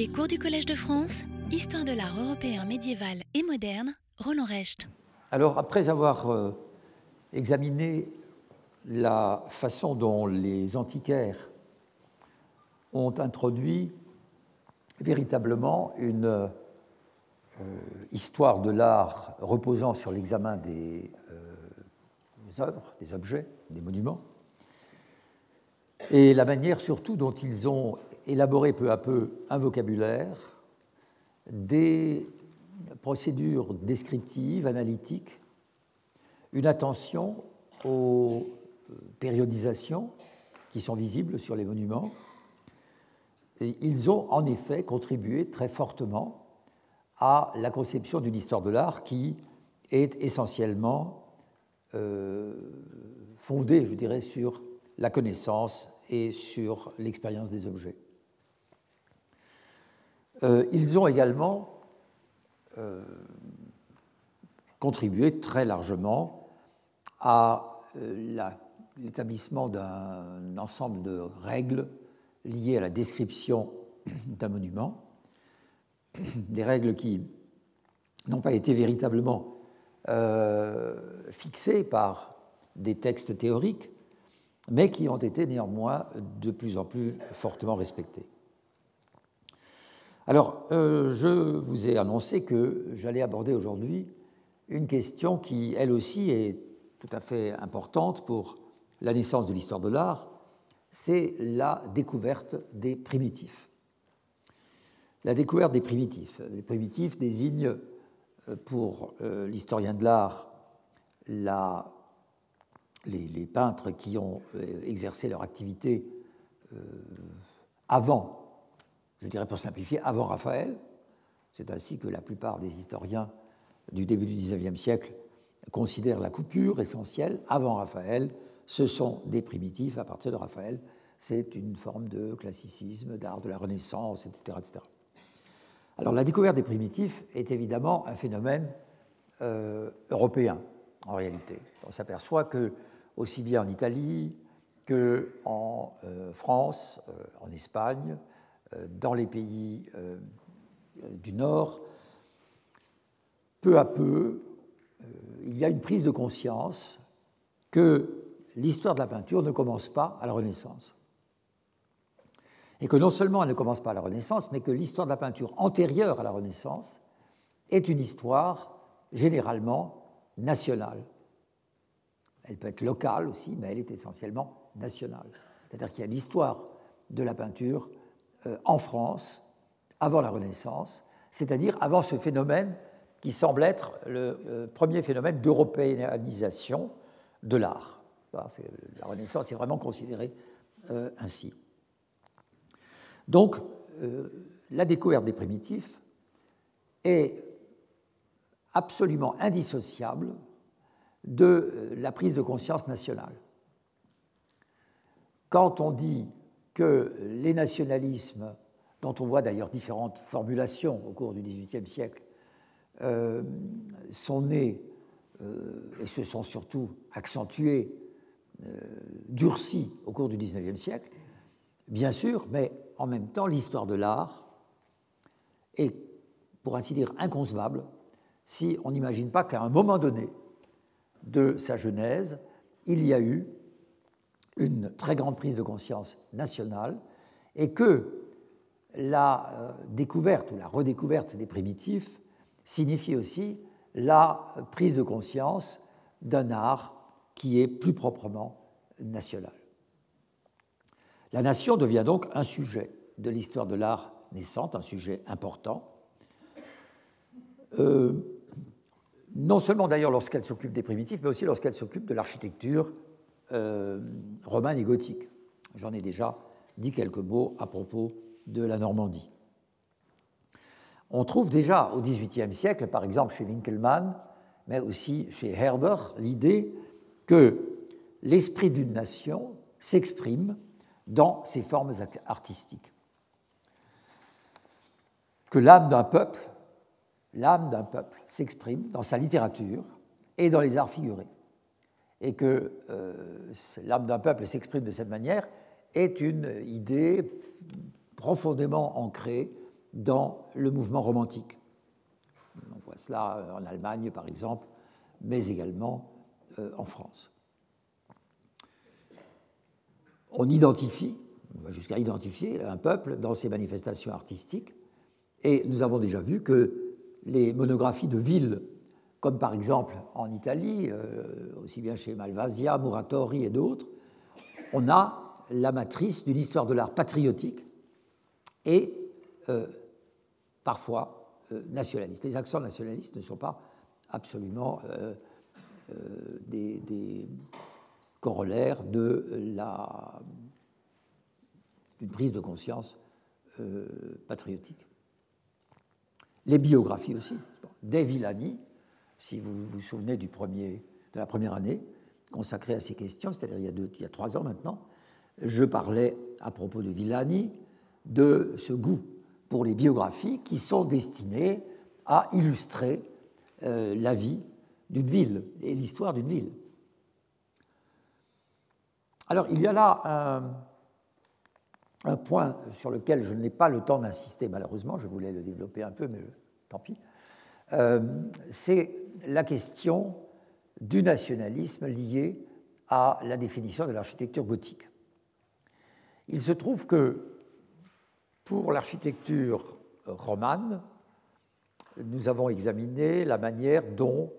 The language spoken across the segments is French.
Les cours du Collège de France, Histoire de l'art européen médiéval et moderne, Roland Recht. Alors, après avoir euh, examiné la façon dont les antiquaires ont introduit véritablement une euh, histoire de l'art reposant sur l'examen euh, des œuvres, des objets, des monuments, et la manière surtout dont ils ont élaboré peu à peu un vocabulaire, des procédures descriptives, analytiques, une attention aux périodisations qui sont visibles sur les monuments. Ils ont en effet contribué très fortement à la conception d'une histoire de l'art qui est essentiellement euh, fondée, je dirais, sur la connaissance et sur l'expérience des objets. Euh, ils ont également euh, contribué très largement à euh, l'établissement d'un ensemble de règles liées à la description d'un monument, des règles qui n'ont pas été véritablement fixées par des textes théoriques, mais qui ont été néanmoins de plus en plus fortement respectées. Alors, euh, je vous ai annoncé que j'allais aborder aujourd'hui une question qui, elle aussi, est tout à fait importante pour la naissance de l'histoire de l'art, c'est la découverte des primitifs. La découverte des primitifs. Les primitifs désignent euh, pour euh, l'historien de l'art les, peintres qui ont exercé leur activité avant je dirais pour simplifier, avant Raphaël. C'est ainsi que la plupart des historiens du début du XIXe siècle considèrent la coupure essentielle. Avant Raphaël, ce sont des primitifs. À partir de Raphaël, c'est une forme de classicisme, d'art de la Renaissance, etc., etc. Alors la découverte des primitifs est évidemment un phénomène euh, européen, en réalité. On s'aperçoit que, aussi bien en Italie qu'en euh, France, euh, en Espagne, dans les pays euh, du Nord, peu à peu, euh, il y a une prise de conscience que l'histoire de la peinture ne commence pas à la Renaissance. Et que non seulement elle ne commence pas à la Renaissance, mais que l'histoire de la peinture antérieure à la Renaissance est une histoire généralement nationale. Elle peut être locale aussi, mais elle est essentiellement nationale. C'est-à-dire qu'il y a l'histoire de la peinture euh, en France avant la Renaissance, c'est-à-dire avant ce phénomène qui semble être le euh, premier phénomène d'européanisation de l'art. La Renaissance est vraiment considérée euh, ainsi. Donc, la découverte des primitifs est absolument indissociable de la prise de conscience nationale. Quand on dit que les nationalismes, dont on voit d'ailleurs différentes formulations au cours du XVIIIe siècle, euh, sont nés euh, et se sont surtout accentués, euh, durcis au cours du XIXe siècle, bien sûr, mais en même temps, l'histoire de l'art est, pour ainsi dire, inconcevable si on n'imagine pas qu'à un moment donné de sa genèse, il y a eu une très grande prise de conscience nationale et que la euh, découverte ou la redécouverte des primitifs signifie aussi la prise de conscience d'un art qui est plus proprement national. La nation devient donc un sujet de l'histoire de l'art naissante, un sujet important. Euh, non seulement d'ailleurs lorsqu'elle s'occupe des primitifs, mais aussi lorsqu'elle s'occupe de l'architecture euh, romaine et gothique. J'en ai déjà dit quelques mots à propos de la Normandie. On trouve déjà au XVIIIe siècle, par exemple chez Winkelmann, mais aussi chez Herder, l'idée que l'esprit d'une nation s'exprime dans ses formes artistiques. Que l'âme d'un peuple s'exprime dans sa littérature et dans les arts figurés et que euh, l'âme d'un peuple s'exprime de cette manière est une idée profondément ancrée dans le mouvement romantique. On voit cela en Allemagne, par exemple, mais également en France. On identifie, on va jusqu'à identifier un peuple dans ses manifestations artistiques, et nous avons déjà vu que les monographies de villes, comme par exemple en Italie, aussi bien chez Malvasia, Muratori et d'autres, on a la matrice d'une histoire de l'art patriotique et euh, parfois euh, nationaliste. Les accents nationalistes ne sont pas absolument euh, des, corollaires d'une prise de conscience patriotique. Les biographies aussi. Des Villani, si vous vous souvenez de la première année, consacré à ces questions, c'est-à-dire il, il, y a trois ans maintenant, je parlais à propos de Villani de ce goût pour les biographies qui sont destinées à illustrer euh, la vie d'une ville et l'histoire d'une ville. Alors il y a là un, point sur lequel je n'ai pas le temps d'insister malheureusement, je voulais le développer un peu, mais tant pis. Euh, c'est la question du nationalisme lié à la définition de l'architecture gothique. Il se trouve que pour l'architecture romane, nous avons examiné la manière dont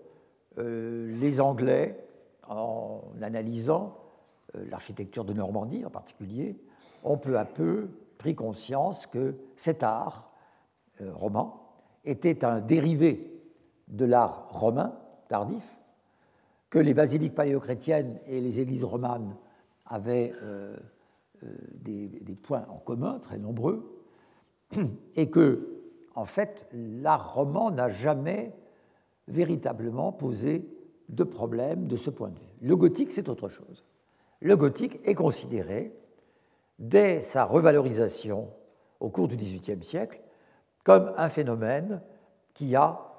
euh, les Anglais, en analysant euh, l'architecture de Normandie en particulier, ont peu à peu pris conscience que cet art euh, roman était un dérivé de l'art romain tardif, que les basiliques paléochrétiennes et les églises romanes avaient euh, euh, des, points en commun très nombreux, et que, en fait, l'art roman n'a jamais véritablement posé de problème de ce point de vue. Le gothique, c'est autre chose. Le gothique est considéré, dès sa revalorisation au cours du XVIIIe siècle, comme un phénomène qui a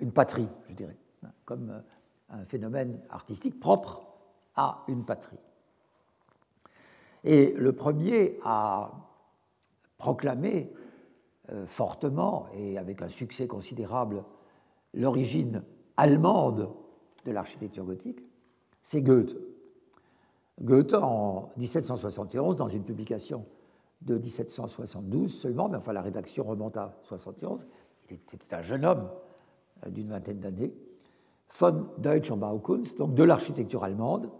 une patrie, je dirais, comme euh, un phénomène artistique propre à une patrie. Et le premier à proclamer euh, fortement et avec un succès considérable l'origine allemande de l'architecture gothique, c'est Goethe. Goethe, en 1771, dans une publication de 1772 seulement, mais enfin la rédaction remonte à 71, il était un jeune homme d'une vingtaine d'années, von Deutscher Baukunst, donc de l'architecture allemande,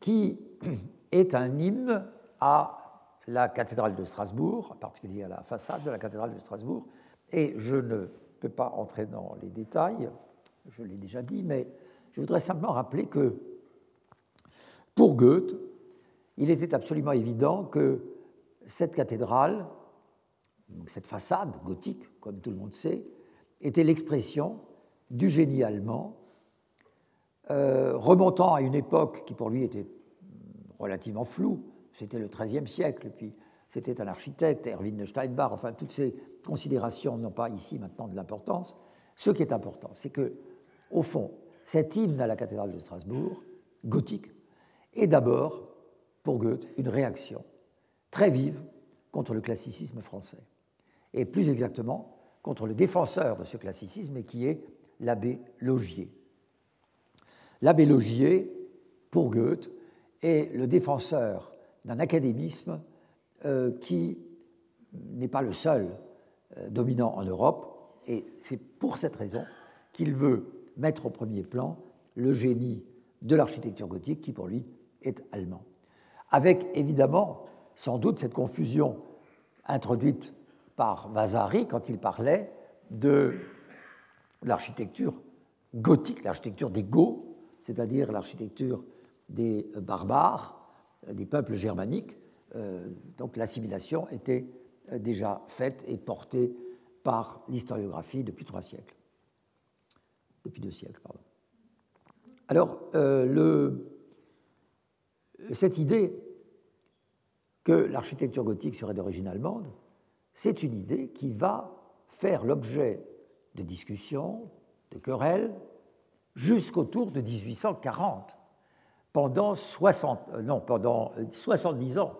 qui est un hymne à la cathédrale de Strasbourg, en particulier à la façade de la cathédrale de Strasbourg. Et je ne peux pas entrer dans les détails, je l'ai déjà dit, mais je voudrais simplement rappeler que pour Goethe, il était absolument évident que cette cathédrale, cette façade gothique, comme tout le monde sait, était l'expression du génie allemand, euh, remontant à une époque qui pour lui était relativement floue, c'était le XIIIe siècle, puis c'était un architecte, Erwin de Steinbach, enfin toutes ces considérations n'ont pas ici maintenant de l'importance. Ce qui est important, c'est que, au fond, cet hymne à la cathédrale de Strasbourg, gothique, est d'abord, pour Goethe, une réaction très vive contre le classicisme français, et plus exactement contre le défenseur de ce classicisme, qui est l'abbé Logier. L'abbé Logier, pour Goethe, est le défenseur d'un académisme euh, qui n'est pas le seul euh, dominant en Europe, et c'est pour cette raison qu'il veut mettre au premier plan le génie de l'architecture gothique qui pour lui est allemand. Avec évidemment sans doute cette confusion introduite par Vasari quand il parlait de l'architecture gothique, l'architecture des Goths, c'est-à-dire l'architecture des barbares, des peuples germaniques. Euh, donc l'assimilation était euh, déjà faite et portée par l'historiographie depuis trois siècles. Depuis deux siècles, pardon. Alors, euh, cette idée que l'architecture gothique serait d'origine allemande, c'est une idée qui va faire l'objet de discussions, de querelles, jusqu'autour de 1840, pendant, 60, euh, 70 euh, ans.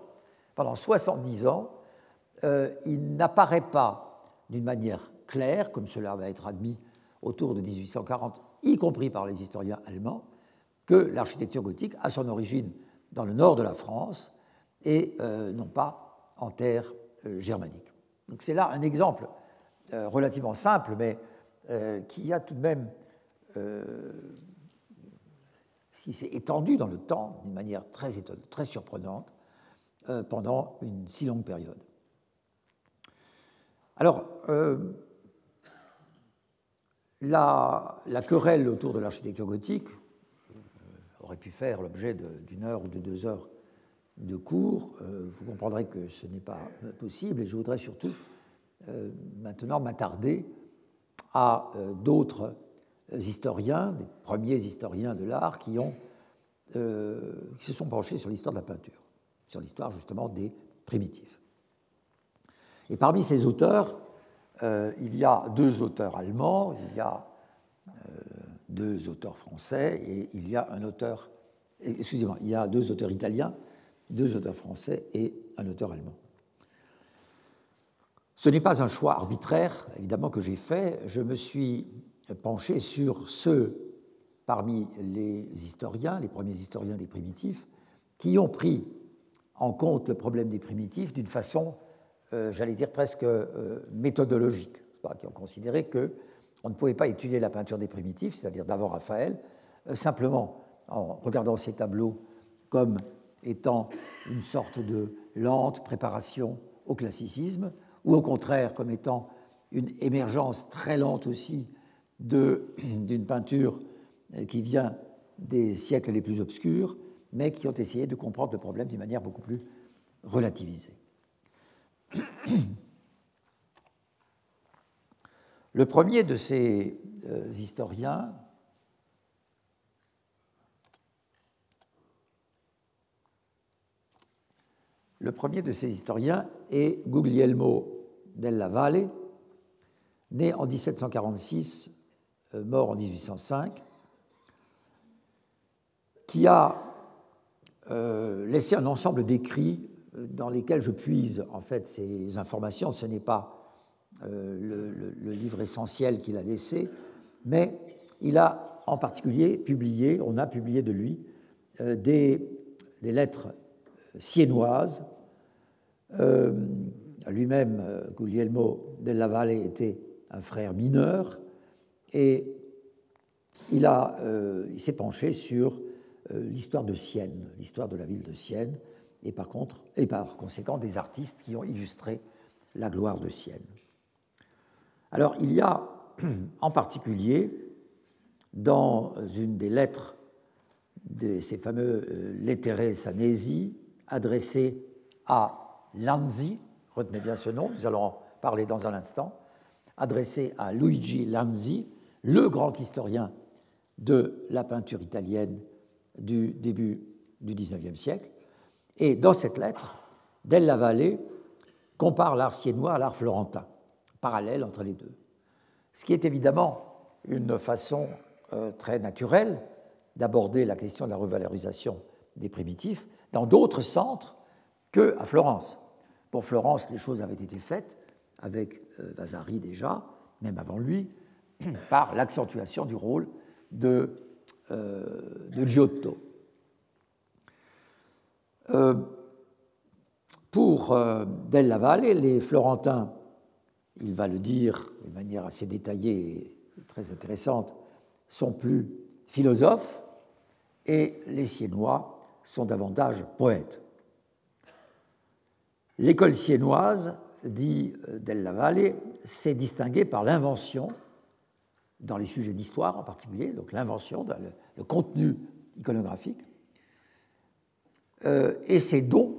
Pendant 70 ans, euh, il n'apparaît pas d'une manière claire, comme cela va être admis autour de 1840, y compris par les historiens allemands, que l'architecture gothique a son origine dans le nord de la France et non pas en terre germanique. Donc c'est là un exemple euh, relativement simple, mais qui a tout de même, si s'est étendu dans le temps d'une manière très, très surprenante pendant une si longue période. Alors, la, querelle autour de l'architecture gothique aurait pu faire l'objet d'une heure ou de deux heures de cours. Euh, vous comprendrez que ce n'est pas possible et je voudrais surtout euh, maintenant m'attarder à euh, d'autres historiens, des premiers historiens de l'art qui, ont, qui se sont penchés sur l'histoire de la peinture, sur l'histoire justement des primitifs. Et parmi ces auteurs, il y a deux auteurs allemands, il y a deux auteurs français et il y a un auteur, excusez-moi, il y a deux auteurs italiens, deux auteurs français et un auteur allemand. Ce n'est pas un choix arbitraire, évidemment, que j'ai fait. Je me suis penché sur ceux parmi les historiens, les premiers historiens des primitifs, qui ont pris en compte le problème des primitifs d'une façon, euh, j'allais dire presque euh, méthodologique, qui ont considéré que on ne pouvait pas étudier la peinture des primitifs, c'est-à-dire d'avant Raphaël, euh, simplement en regardant ces tableaux comme étant une sorte de lente préparation au classicisme, ou au contraire comme étant une émergence très lente aussi d'une peinture euh, qui vient des siècles les plus obscurs, mais qui ont essayé de comprendre le problème d'une manière beaucoup plus relativisée. Le premier de ces euh, historiens, le premier de ces historiens est Guglielmo della Valle, né en 1746, euh, mort en 1805, qui a euh, laissé un ensemble d'écrits dans lesquels je puise en fait ces informations. Ce n'est pas euh, le, livre essentiel qu'il a laissé, mais il a en particulier publié, on a publié de lui, euh, des, lettres siennoises. Euh, lui-même, Guglielmo della Valle était un frère mineur et il, il s'est penché sur l'histoire de Sienne, l'histoire de la ville de Sienne, et par, contre, et par conséquent des artistes qui ont illustré la gloire de Sienne. Alors il y a en particulier dans une des lettres de ces fameux euh, lettere sanesi adressées à Lanzi, retenez bien ce nom, nous allons en parler dans un instant, adressées à Luigi Lanzi, le grand historien de la peinture italienne du début du XIXe siècle. Et dans cette lettre, Della Valle compare l'art siennois à l'art florentin parallèle entre les deux. Ce qui est évidemment une façon euh, très naturelle d'aborder la question de la revalorisation des primitifs dans d'autres centres que à Florence. Pour Florence, les choses avaient été faites avec euh, Vasari déjà, même avant lui, par l'accentuation du rôle de, euh, Giotto. pour Della Valle, les Florentins il va le dire de manière assez détaillée et très intéressante, sont plus philosophes et les Siennois sont davantage poètes. L'école siennoise, dit Della Valle, s'est distinguée par l'invention, dans les sujets d'histoire en particulier, donc l'invention, le, le, contenu iconographique, euh, et ses dons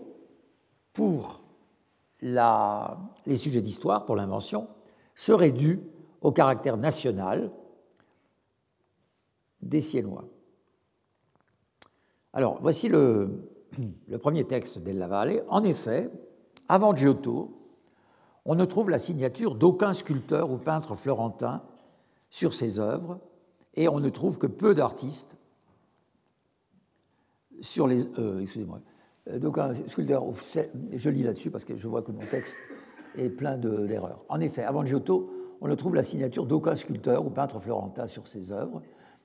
pour les sujets d'histoire pour l'invention seraient dus au caractère national des Siennois. Alors, voici le, le premier texte d'Ella Valle. En effet, avant Giotto, on ne trouve la signature d'aucun sculpteur ou peintre florentin sur ses œuvres, et on ne trouve que peu d'artistes sur les. Euh, excusez-moi. Euh, sculpteur, je lis là-dessus parce que je vois que mon texte et plein d'erreurs. en effet, avant Giotto, on ne trouve la signature d'aucun sculpteur ou peintre florentin sur ses œuvres,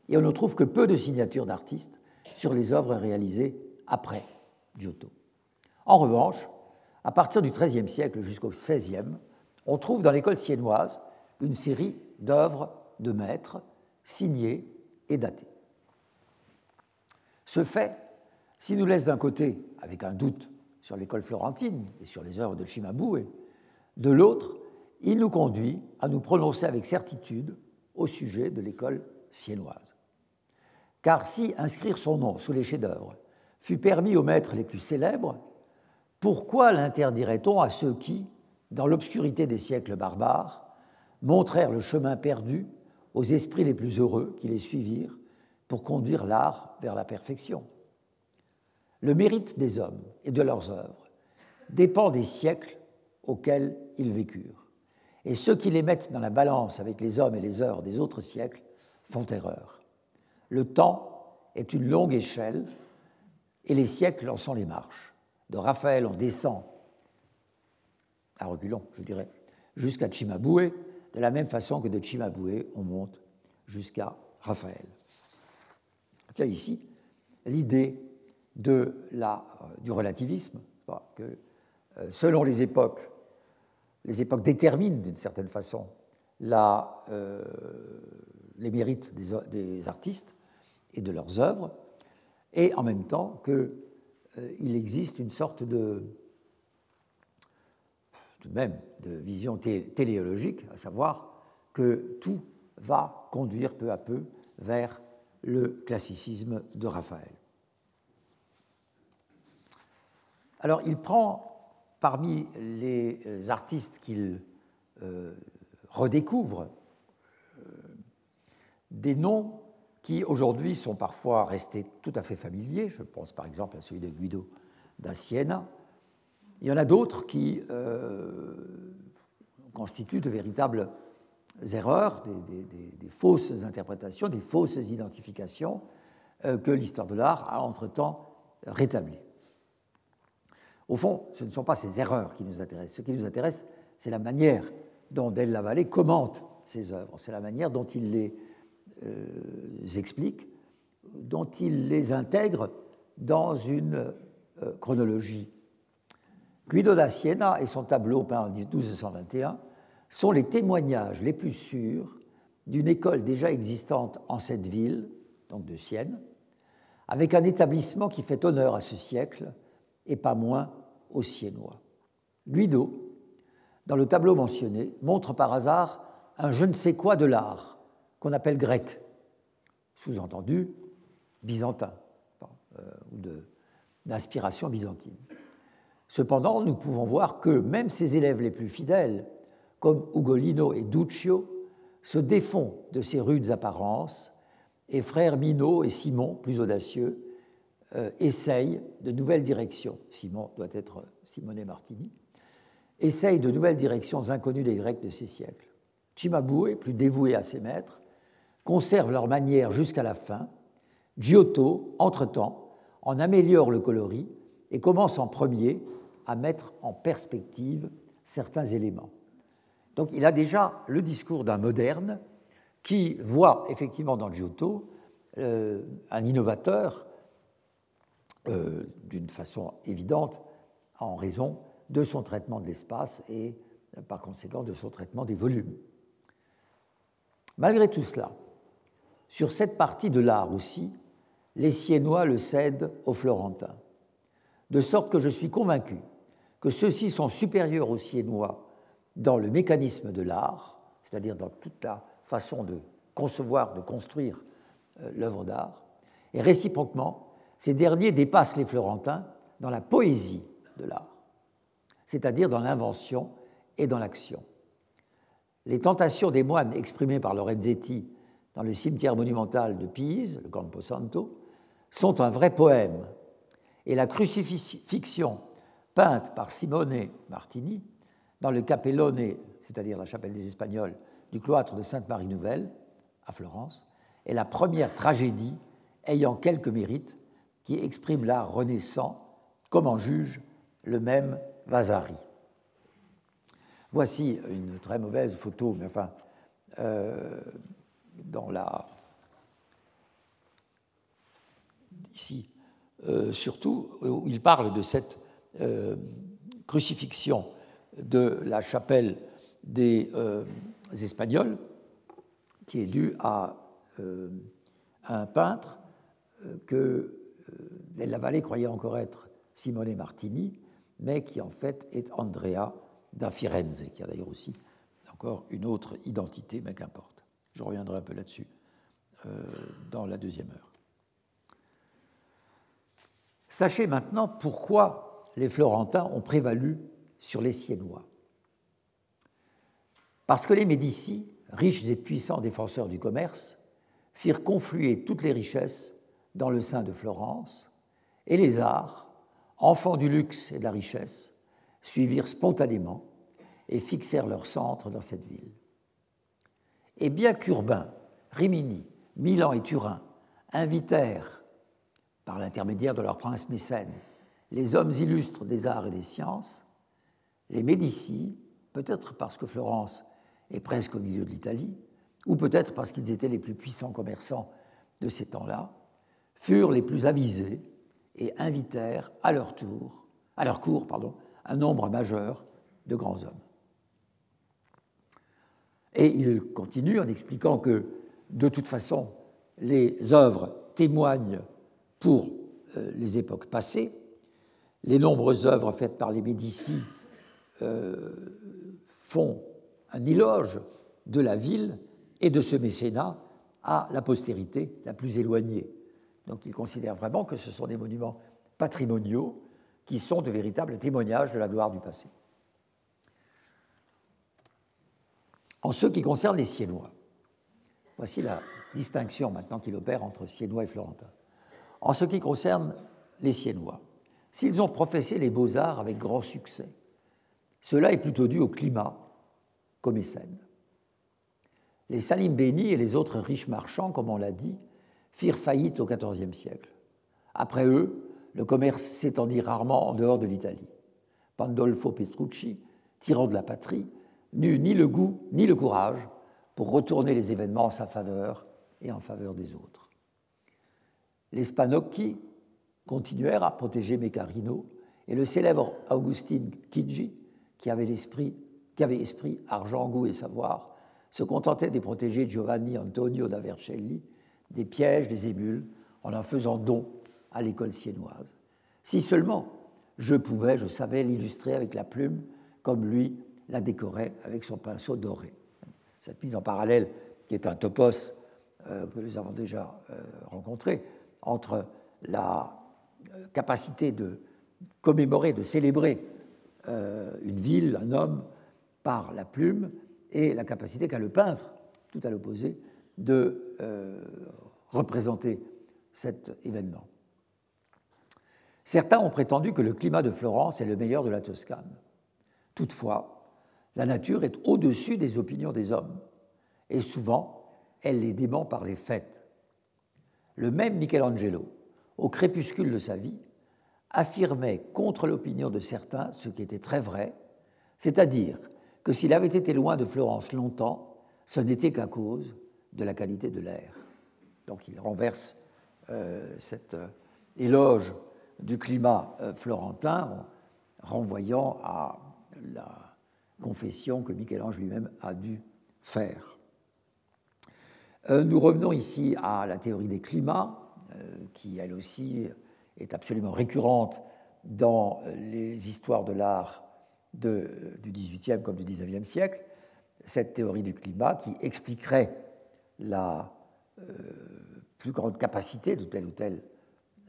et on ne trouve que peu de signatures d'artistes sur les œuvres réalisées après Giotto. En revanche, à partir du XIIIe siècle jusqu'au XVIe, on trouve dans l'école siennoise une série d'œuvres de maîtres signées et datées. Ce fait, s'il nous laisse d'un côté avec un doute sur l'école florentine et sur les œuvres de Cimabue, de l'autre, il nous conduit à nous prononcer avec certitude au sujet de l'école siennoise. Car si inscrire son nom sous les chefs-d'œuvre fut permis aux maîtres les plus célèbres, pourquoi l'interdirait-on à ceux qui, dans l'obscurité des siècles barbares, montrèrent le chemin perdu aux esprits les plus heureux qui les suivirent pour conduire l'art vers la perfection? Le mérite des hommes et de leurs œuvres dépend des siècles auxquels ils vécurent. Et ceux qui les mettent dans la balance avec les hommes et les heures des autres siècles font erreur. Le temps est une longue échelle et les siècles en sont les marches. De Raphaël, on descend, à reculons, je dirais, jusqu'à Cimabue, de la même façon que de Cimabue, on monte jusqu'à Raphaël. Il y a ici l'idée de la, euh, du relativisme, que euh, selon les époques, les époques déterminent d'une certaine façon euh, les mérites des, des, artistes et de leurs œuvres, et en même temps qu'il il existe une sorte de, même de vision téléologique, à savoir que tout va conduire peu à peu vers le classicisme de Raphaël. Alors il prend parmi les artistes qu'il euh, redécouvre euh, des noms qui aujourd'hui sont parfois restés tout à fait familiers. Je pense par exemple à celui de Guido da Siena, il y en a d'autres qui euh, constituent de véritables erreurs, des, fausses interprétations, des fausses identifications euh, que l'histoire de l'art a entre-temps rétablies. Au fond, ce ne sont pas ces erreurs qui nous intéressent. Ce qui nous intéresse, c'est la manière dont Del Lavallée commente ces œuvres. C'est la manière dont il les explique, dont il les intègre dans une chronologie Guido da Siena et son tableau peint en 1221 sont les témoignages les plus sûrs d'une école déjà existante en cette ville, donc de Sienne, avec un établissement qui fait honneur à ce siècle et pas moins aux Siennois. Guido, dans le tableau mentionné, montre par hasard un je ne sais quoi de l'art qu'on appelle grec, sous-entendu byzantin, euh, ou d'inspiration byzantine. Cependant, nous pouvons voir que même ses élèves les plus fidèles, comme Ugolino et Duccio, se défont de ces rudes apparences, et frères Minot et Simon, plus audacieux, euh, essayent de nouvelles directions. Simon doit être Simone Martini, essayent de nouvelles directions inconnues des Grecs de ces siècles. Cimabue, plus dévoué à ses maîtres, conserve leur manière jusqu'à la fin. Giotto, entre-temps, en améliore le coloris et commence en premier à mettre en perspective certains éléments. Donc il a déjà le discours d'un moderne qui voit effectivement dans Giotto euh, un innovateur euh, d'une façon évidente en raison de son traitement de l'espace et par conséquent de son traitement des volumes. Malgré tout cela, sur cette partie de l'art aussi, les Siennois le cèdent aux Florentins, de sorte que je suis convaincu que ceux-ci sont supérieurs aux Siennois dans le mécanisme de l'art, c'est-à-dire dans toute la façon de concevoir, de construire euh, l'œuvre d'art, et réciproquement, ces derniers dépassent les Florentins dans la poésie de l'art, c'est-à-dire dans l'invention et dans l'action. Les tentations des moines exprimées par Lorenzetti dans le cimetière monumental de Pise, le Campo Santo, sont un vrai poème, et la crucifixion peinte par Simone Martini dans le Capellone, c'est-à-dire la chapelle des Espagnols, du cloître de Sainte-Marie-Nouvelle, à Florence, est la première tragédie ayant quelques mérites qui exprime l'art renaissant, comme en juge le même Vasari. Voici une très mauvaise photo, mais enfin, dans la. Ici, surtout, où il parle de cette crucifixion de la chapelle des Espagnols, qui est due à un peintre euh, que euh, la vallée croyait encore être Simone Martini, mais qui en fait est Andrea da Firenze, qui a d'ailleurs aussi encore une autre identité, mais qu'importe. Je reviendrai un peu là-dessus euh, dans la deuxième heure. Sachez maintenant pourquoi les Florentins ont prévalu sur les Siennois. Parce que les Médicis, riches et puissants défenseurs du commerce, firent confluer toutes les richesses dans le sein de Florence, et les arts, enfants du luxe et de la richesse, suivirent spontanément et fixèrent leur centre dans cette ville. Et bien qu'Urbain, Rimini, Milan et Turin invitèrent, par l'intermédiaire de leur prince mécène, les hommes illustres des arts et des sciences, les Médicis, peut-être parce que Florence est presque au milieu de l'Italie, ou peut-être parce qu'ils étaient les plus puissants commerçants de ces temps-là, furent les plus avisés et invitèrent à leur tour, à leur cour, pardon, un nombre majeur de grands hommes. Et il continue en expliquant que, de toute façon, les œuvres témoignent pour euh, les époques passées. Les nombreuses œuvres faites par les Médicis euh, font un éloge de la ville et de ce mécénat à la postérité la plus éloignée. Donc il considère vraiment que ce sont des monuments patrimoniaux qui sont de véritables témoignages de la gloire du passé. En ce qui concerne les Siennois, voici la distinction maintenant qu'il opère entre Siennois et Florentins. En ce qui concerne les Siennois, s'ils ont professé les beaux-arts avec grand succès, cela est plutôt dû au climat qu'aux mécènes. Les Salim Béni et les autres riches marchands, comme on l'a dit, firent faillite au XIVe siècle. Après eux, le commerce s'étendit rarement en dehors de l'Italie. Pandolfo Petrucci, tyran de la patrie, n'eut ni le goût ni le courage pour retourner les événements en sa faveur et en faveur des autres. Les Spanocchi continuèrent à protéger Mecarino et le célèbre Augustine Chigi, qui avait, qui avait esprit, argent, goût et savoir, se contentait de protéger Giovanni Antonio da Vercelli des pièges des émules en en faisant don à l'école siennoise. Si seulement je pouvais, je savais l'illustrer avec la plume, comme lui la décorait avec son pinceau doré. Cette mise en parallèle, qui est un topos euh, que nous avons déjà euh, rencontré, entre la euh, capacité de commémorer, de célébrer une ville, un homme, par la plume, et la capacité qu'a le peintre, tout à l'opposé, de représenter cet événement. Certains ont prétendu que le climat de Florence est le meilleur de la Toscane. Toutefois, la nature est au-dessus des opinions des hommes, et souvent, elle les dément par les faits. Le même Michelangelo, au crépuscule de sa vie, affirmait contre l'opinion de certains ce qui était très vrai, c'est-à-dire que s'il avait été loin de Florence longtemps, ce n'était qu'à cause de la qualité de l'air. Donc il renverse euh, cet euh, éloge du climat euh, florentin en renvoyant à la confession que Michel-Ange lui-même a dû faire. nous revenons ici à la théorie des climats, qui elle aussi est absolument récurrente dans les histoires de l'art du XVIIIe comme du XIXe siècle, cette théorie du climat qui expliquerait la euh, plus grande capacité de telle ou telle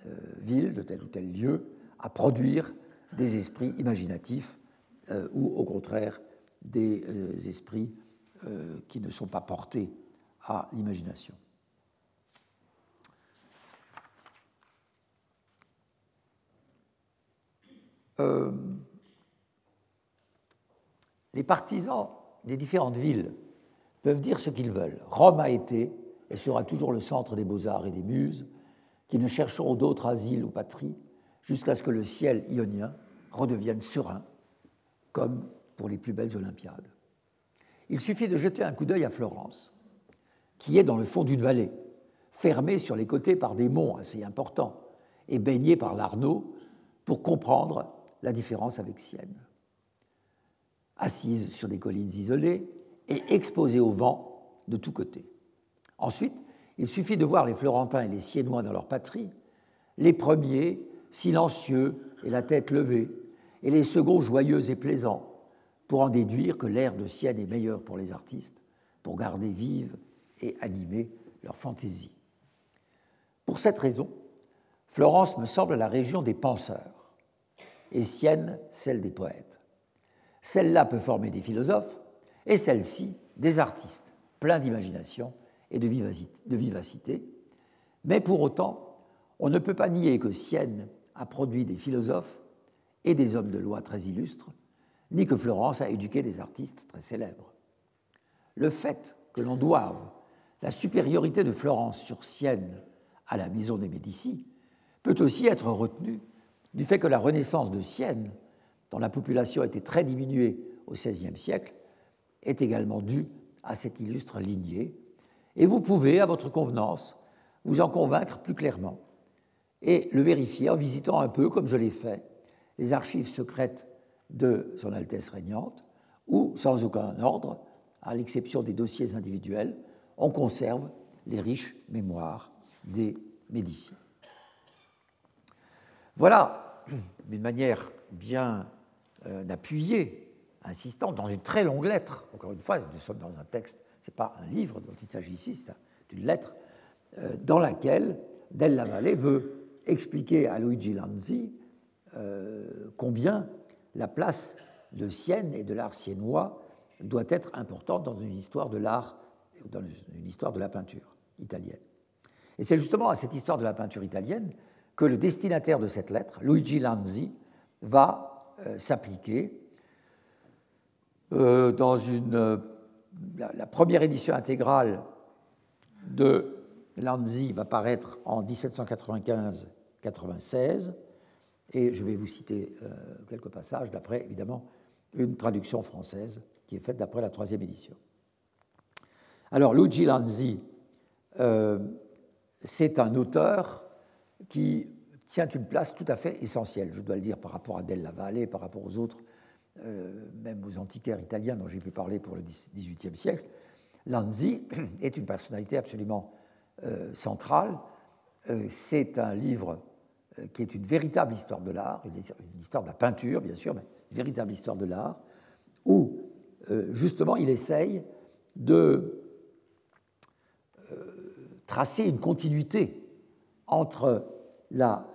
euh, ville, de tel ou tel lieu, à produire des esprits imaginatifs euh, ou au contraire des esprits qui ne sont pas portés à l'imagination. Les partisans des différentes villes peuvent dire ce qu'ils veulent. Rome a été et sera toujours le centre des beaux-arts et des muses, qui ne chercheront d'autres asiles ou patries jusqu'à ce que le ciel ionien redevienne serein, comme pour les plus belles Olympiades. Il suffit de jeter un coup d'œil à Florence, qui est dans le fond d'une vallée, fermée sur les côtés par des monts assez importants et baignée par l'Arnaud, pour comprendre la différence avec Sienne. Assise sur des collines isolées et exposée au vent de tous côtés. Ensuite, il suffit de voir les Florentins et les Siennois dans leur patrie, les premiers silencieux et la tête levée, et les seconds joyeux et plaisants, pour en déduire que l'air de Sienne est meilleur pour les artistes, pour garder vive et animer leur fantaisie. Pour cette raison, Florence me semble la région des penseurs, et Sienne celle des poètes. Celle-là peut former des philosophes, et celle-ci des artistes, pleins d'imagination et de vivacité, mais pour autant, on ne peut pas nier que Sienne a produit des philosophes et des hommes de loi très illustres, ni que Florence a éduqué des artistes très célèbres. Le fait que l'on doive la supériorité de Florence sur Sienne à la maison des Médicis peut aussi être retenu du fait que la Renaissance de Sienne, dont la population était très diminuée au XVIe siècle, est également due à cette illustre lignée, et vous pouvez, à votre convenance, vous en convaincre plus clairement et le vérifier en visitant un peu, comme je l'ai fait, les archives secrètes de Son Altesse régnante, où, sans aucun ordre, à l'exception des dossiers individuels, on conserve les riches mémoires des Médiciens. Voilà, d'une manière bien euh, appuyée, insistante, dans une très longue lettre, encore une fois, nous sommes dans un texte, ce n'est pas un livre dont il s'agit ici, c'est une lettre euh, dans laquelle Della Valle veut expliquer à Luigi Lanzi combien la place de Sienne et de l'art siennois doit être importante dans une histoire de l'art, dans une histoire de la peinture italienne. Et c'est justement à cette histoire de la peinture italienne que le destinataire de cette lettre, Luigi Lanzi, va euh, s'appliquer euh, dans une, la, première édition intégrale de Lanzi va paraître en 1795-96, et je vais vous citer euh, quelques passages d'après, évidemment, une traduction française qui est faite d'après la troisième édition. Alors, Luigi Lanzi, euh, c'est un auteur qui tient une place tout à fait essentielle, je dois le dire, par rapport à Della Valle, par rapport aux autres, euh, même aux antiquaires italiens dont j'ai pu parler pour le XVIIIe siècle. Lanzi est une personnalité absolument centrale. C'est un livre qui est une véritable histoire de l'art, une histoire de la peinture, bien sûr, mais une véritable histoire de l'art, où justement il essaye de tracer une continuité entre la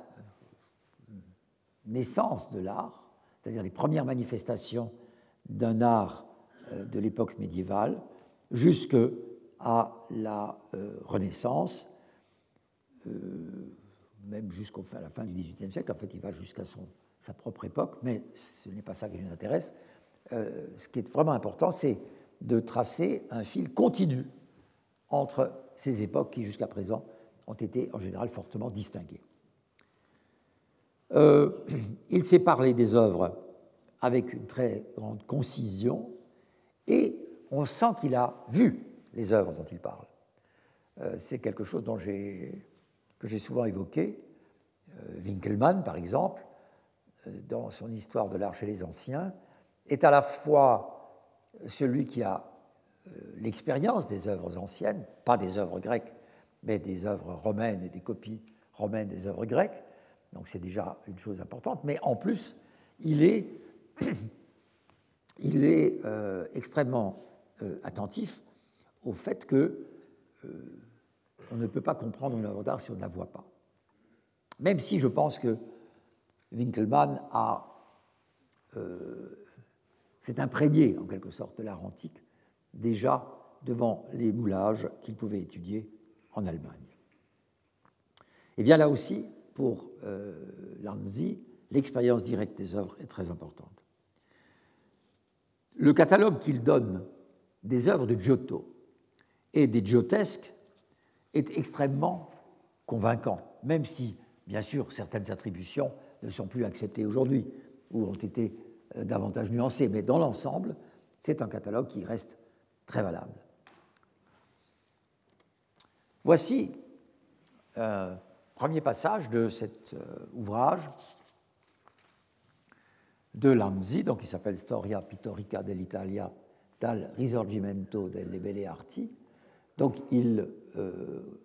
naissance de l'art, c'est-à-dire les premières manifestations d'un art de l'époque médiévale, jusque à la euh, Renaissance, euh, même jusqu'à la fin du XVIIIe siècle. En fait, il va jusqu'à sa propre époque, mais ce n'est pas ça qui nous intéresse. Euh, ce qui est vraiment important, c'est de tracer un fil continu entre ces époques qui, jusqu'à présent, ont été en général fortement distinguées. il s'est parlé des œuvres avec une très grande concision et on sent qu'il a vu les œuvres dont il parle. Euh, c'est quelque chose dont que j'ai souvent évoqué. Euh, Winkelmann, par exemple, euh, dans son histoire de l'art chez les anciens, est à la fois celui qui a l'expérience des œuvres anciennes, pas des œuvres grecques, mais des œuvres romaines et des copies romaines des œuvres grecques. Donc c'est déjà une chose importante. Mais en plus, il est, il est extrêmement attentif au fait que euh, on ne peut pas comprendre une œuvre d'art si on ne la voit pas. Même si je pense que Winkelmann a euh, s'est imprégné en quelque sorte de l'art antique déjà devant les moulages qu'il pouvait étudier en Allemagne. Et bien là aussi, pour euh, Lanzi, l'expérience directe des œuvres est très importante. Le catalogue qu'il donne des œuvres de Giotto et des giotesques est extrêmement convaincant, même si, bien sûr, certaines attributions ne sont plus acceptées aujourd'hui ou ont été euh, davantage nuancé, mais dans l'ensemble, c'est un catalogue qui reste très valable. Voici un premier passage de cet euh, ouvrage de Lanzi, donc qui s'appelle Storia pittorica dell'Italia dal risorgimento delle belle arti. Donc il euh,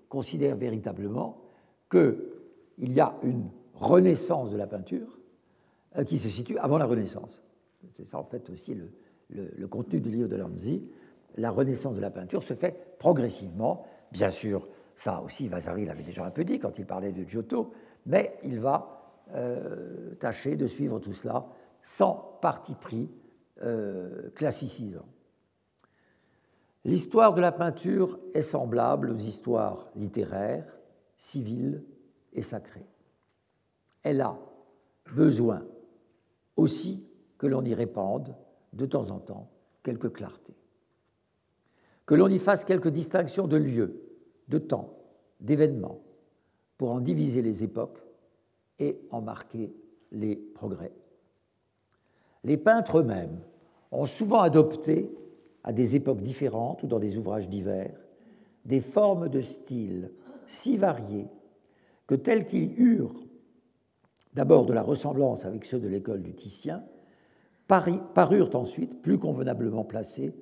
considère véritablement qu'il y a une renaissance de la peinture euh, qui se situe avant la Renaissance. C'est ça en fait aussi le, contenu du livre de Lanzi. La renaissance de la peinture se fait progressivement. Bien sûr, ça aussi Vasari l'avait déjà un peu dit quand il parlait de Giotto, mais il va euh, tâcher de suivre tout cela sans parti pris euh, classicisant. L'histoire de la peinture est semblable aux histoires littéraires, civiles et sacrées. Elle a besoin aussi que l'on y répande de temps en temps quelques clartés, que l'on y fasse quelques distinctions de lieux, de temps, d'événements, pour en diviser les époques et en marquer les progrès. Les peintres eux-mêmes ont souvent adopté, à des époques différentes ou dans des ouvrages divers, des formes de style si variées que tels qu'ils eurent d'abord de la ressemblance avec ceux de l'école du Titien, parurent ensuite plus convenablement placés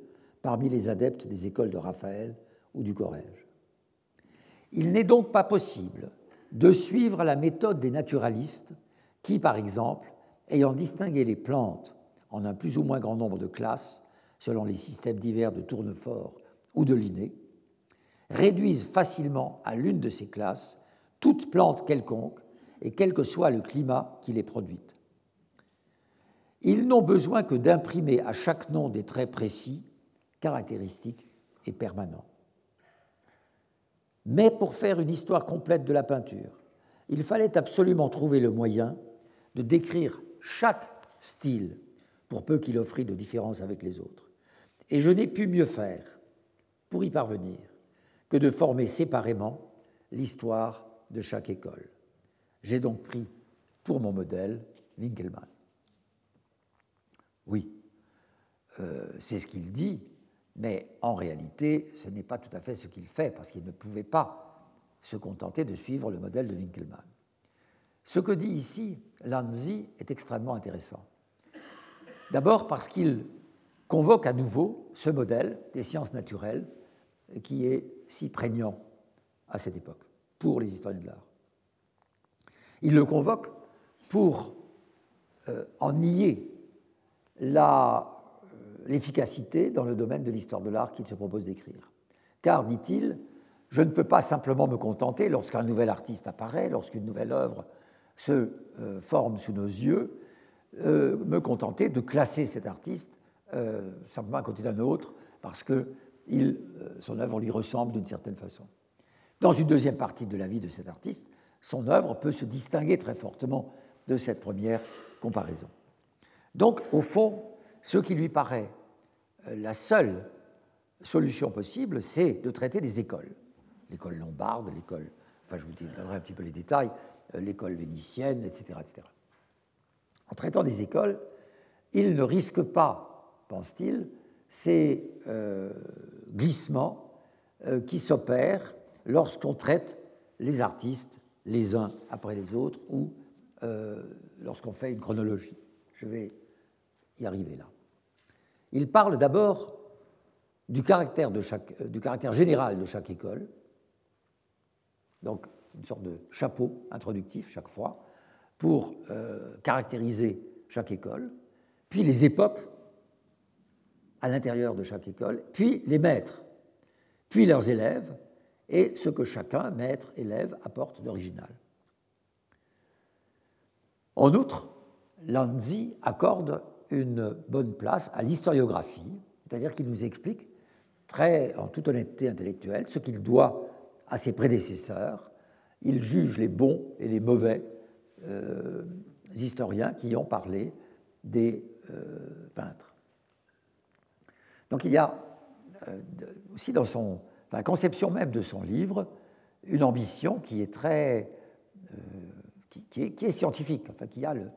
parmi les adeptes des écoles de Raphaël ou du Corrège. Il n'est donc pas possible de suivre la méthode des naturalistes qui, par exemple, ayant distingué les plantes en un plus ou moins grand nombre de classes, selon les systèmes divers de Tournefort ou de Linné, réduisent facilement à l'une de ces classes toute plante quelconque et quel que soit le climat qui les produit. Ils n'ont besoin que d'imprimer à chaque nom des traits précis, caractéristiques et permanents. Mais pour faire une histoire complète de la peinture, il fallait absolument trouver le moyen de décrire chaque style, pour peu qu'il offrît de différence avec les autres. Et je n'ai pu mieux faire, pour y parvenir, que de former séparément l'histoire de chaque école. J'ai donc pris pour mon modèle Winkelmann. Oui, euh, c'est ce qu'il dit, mais en réalité, ce n'est pas tout à fait ce qu'il fait, parce qu'il ne pouvait pas se contenter de suivre le modèle de Winkelmann. Ce que dit ici Lanzi est extrêmement intéressant. D'abord parce qu'il convoque à nouveau ce modèle des sciences naturelles qui est si prégnant à cette époque pour les historiens de l'art. Il le convoque pour euh, en nier euh, l'efficacité dans le domaine de l'histoire de l'art qu'il se propose d'écrire. Car, dit-il, je ne peux pas simplement me contenter, lorsqu'un nouvel artiste apparaît, lorsqu'une nouvelle œuvre se euh, forme sous nos yeux, me contenter de classer cet artiste simplement à côté d'un autre, parce que son œuvre lui ressemble d'une certaine façon. Dans une deuxième partie de la vie de cet artiste, son œuvre peut se distinguer très fortement de cette première comparaison. Donc, au fond, ce qui lui paraît euh, la seule solution possible, c'est de traiter des écoles. L'école lombarde, l'école, enfin je vous donnerai un petit peu les détails, euh, l'école vénitienne, etc., etc. En traitant des écoles, il ne risque pas, pense-t-il, ces euh, glissements qui s'opèrent lorsqu'on traite les artistes les uns après les autres ou euh, lorsqu'on fait une chronologie. Je vais y arriver là. Il parle d'abord du caractère, euh, général de chaque école, donc une sorte de chapeau introductif chaque fois, pour euh, caractériser chaque école, puis les époques à l'intérieur de chaque école, puis les maîtres, puis leurs élèves, et ce que chacun, maître, élève, apporte d'original. En outre, Lanzi accorde une bonne place à l'historiographie, c'est-à-dire qu'il nous explique, très en toute honnêteté intellectuelle, ce qu'il doit à ses prédécesseurs. Il juge les bons et les mauvais euh, historiens qui ont parlé des euh, peintres. Donc il y a euh, aussi dans la conception même de son livre, une ambition qui est très. Euh, qui, scientifique, enfin, qui a le,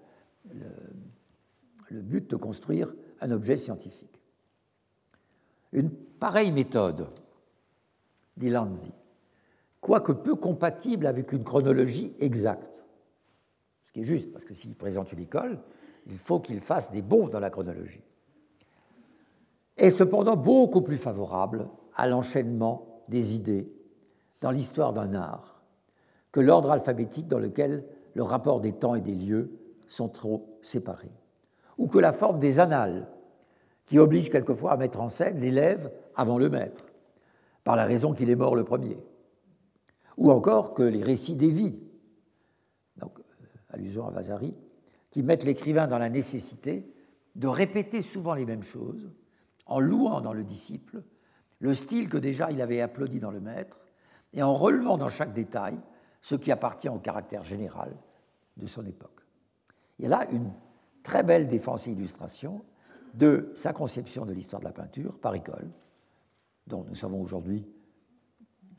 le but de construire un objet scientifique. Une pareille méthode, dit Lanzi, quoique peu compatible avec une chronologie exacte, ce qui est juste, parce que s'il présente une école, il faut qu'il fasse des bons dans la chronologie, est cependant beaucoup plus favorable à l'enchaînement des idées dans l'histoire d'un art que l'ordre alphabétique dans lequel le rapport des temps et des lieux sont trop séparés, ou que la forme des annales qui oblige quelquefois à mettre en scène l'élève avant le maître, par la raison qu'il est mort le premier, ou encore que les récits des vies, donc euh, allusion à Vasari, qui mettent l'écrivain dans la nécessité de répéter souvent les mêmes choses, en louant dans le disciple le style que déjà il avait applaudi dans le maître, et en relevant dans chaque détail ce qui appartient au caractère général de son époque. Il y a là une très belle défense et illustration de sa conception de l'histoire de la peinture par école, dont nous savons aujourd'hui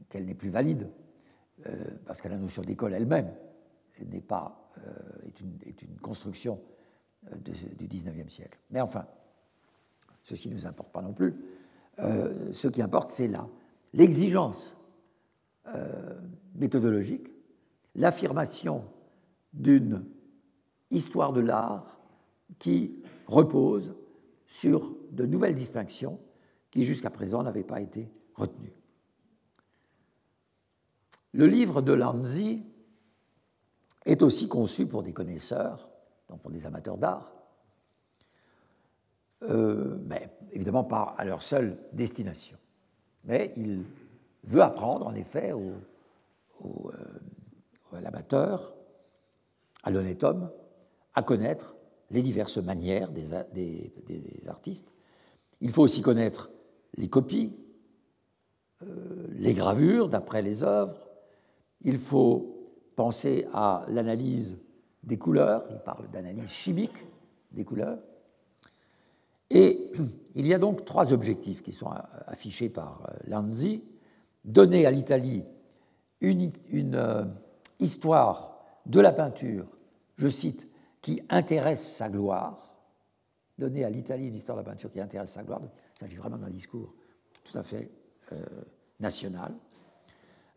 qu'elle n'est plus valide, euh, parce que la notion d'école elle-même n'est pas, euh, est, une, construction euh, du XIXe siècle. Mais enfin, ceci ne nous importe pas non plus. ce qui importe, c'est là l'exigence méthodologique, l'affirmation d'une histoire de l'art qui repose sur de nouvelles distinctions qui jusqu'à présent n'avaient pas été retenues. Le livre de Lanzi est aussi conçu pour des connaisseurs, donc pour des amateurs d'art, euh, mais évidemment pas à leur seule destination. Mais il veut apprendre en effet au, au, euh, à l'amateur, à l'honnête homme, à connaître les diverses manières des, artistes. Il faut aussi connaître les copies, euh, les gravures d'après les œuvres. Il faut penser à l'analyse des couleurs. Il parle d'analyse chimique des couleurs. Et il y a donc trois objectifs qui sont affichés par euh, Lanzi. Donner à l'Italie une, euh, histoire de la peinture, je cite, qui intéresse sa gloire, donner à l'Italie une histoire de la peinture qui intéresse sa gloire, il s'agit vraiment d'un discours tout à fait euh, national,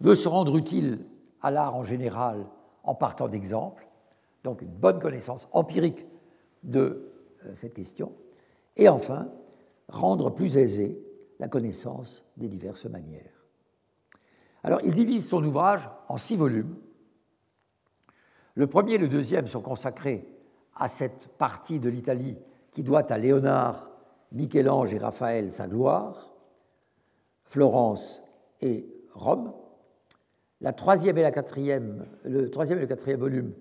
veut se rendre utile à l'art en général en partant d'exemples, donc une bonne connaissance empirique de cette question, et enfin, rendre plus aisée la connaissance des diverses manières. Alors, il divise son ouvrage en six volumes. Le premier et le deuxième sont consacrés à cette partie de l'Italie qui doit à Léonard, Michel-Ange et Raphaël sa gloire, Florence et Rome. La troisième et la quatrième, le troisième et le quatrième volume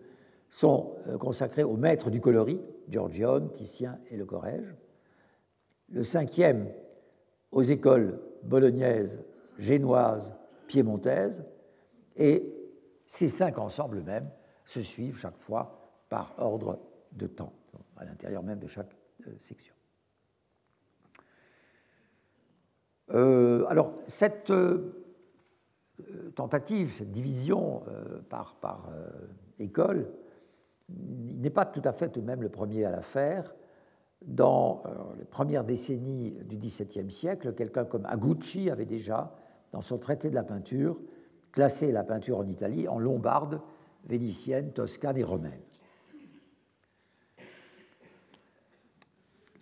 sont euh, consacrés aux maîtres du coloris, Giorgione, Titien et Le Corrège. Le cinquième aux écoles bolognaises, génoises, piémontaises. Et ces cinq ensembles même se suivent chaque fois par ordre de temps, à l'intérieur même de chaque euh, section. Euh, alors, cette euh, tentative, cette division par, par école, n'est pas tout à fait tout de même le premier à la faire. Dans les premières décennies du XVIIe siècle, quelqu'un comme Agucci avait déjà, dans son traité de la peinture, classé la peinture en Italie en lombarde, vénitienne, toscane et romaine.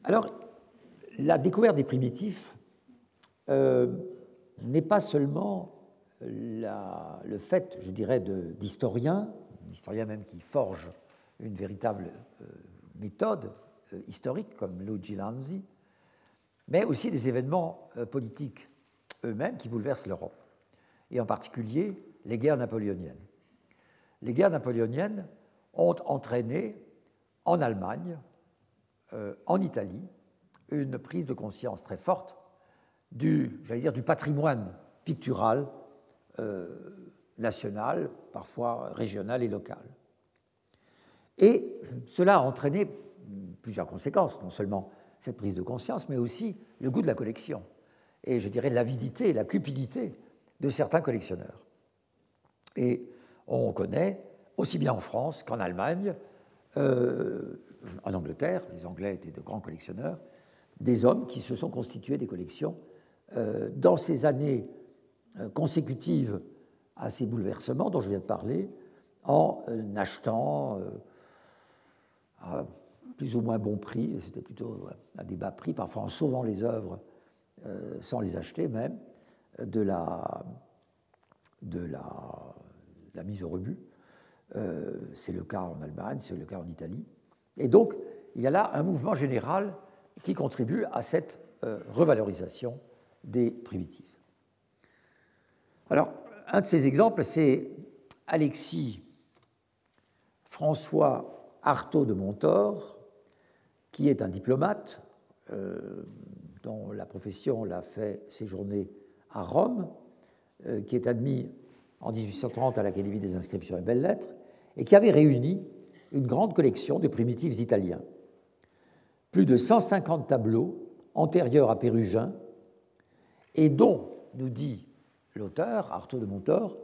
Alors, la découverte des primitifs euh, n'est pas seulement le fait, je dirais, d'historiens, d'historiens même qui forgent une véritable euh, méthode euh, historique, comme Luigi Lanzi, mais aussi des événements politiques eux-mêmes qui bouleversent l'Europe, et en particulier les guerres napoléoniennes. Les guerres napoléoniennes ont entraîné en Allemagne euh, en Italie une prise de conscience très forte du, dire, du patrimoine pictural euh, national, parfois régional et local. Et cela a entraîné plusieurs conséquences, non seulement cette prise de conscience, mais aussi le goût de la collection, et je dirais l'avidité la cupidité de certains collectionneurs. Et on connaît, aussi bien en France qu'en Allemagne, euh, en Angleterre, les Anglais étaient de grands collectionneurs, des hommes qui se sont constitués des collections euh, dans ces années euh, consécutives à ces bouleversements dont je viens de parler, en achetant plus ou moins bon prix, c'était plutôt à des bas prix, parfois en sauvant les œuvres sans les acheter même, de la, mise au rebut. c'est le cas en Allemagne, c'est le cas en Italie. Et donc, il y a là un mouvement général qui contribue à cette revalorisation des primitives. Alors, un de ces exemples, c'est Alexis François Artaud de Montor, qui est un diplomate euh, dont la profession l'a fait séjourner à Rome, euh, qui est admis en 1830 à l'Académie des inscriptions et belles-lettres, et qui avait réuni une grande collection de primitifs italiens. Plus de 150 tableaux antérieurs à Pérugin et dont, nous dit l'auteur, Arthur de Montor,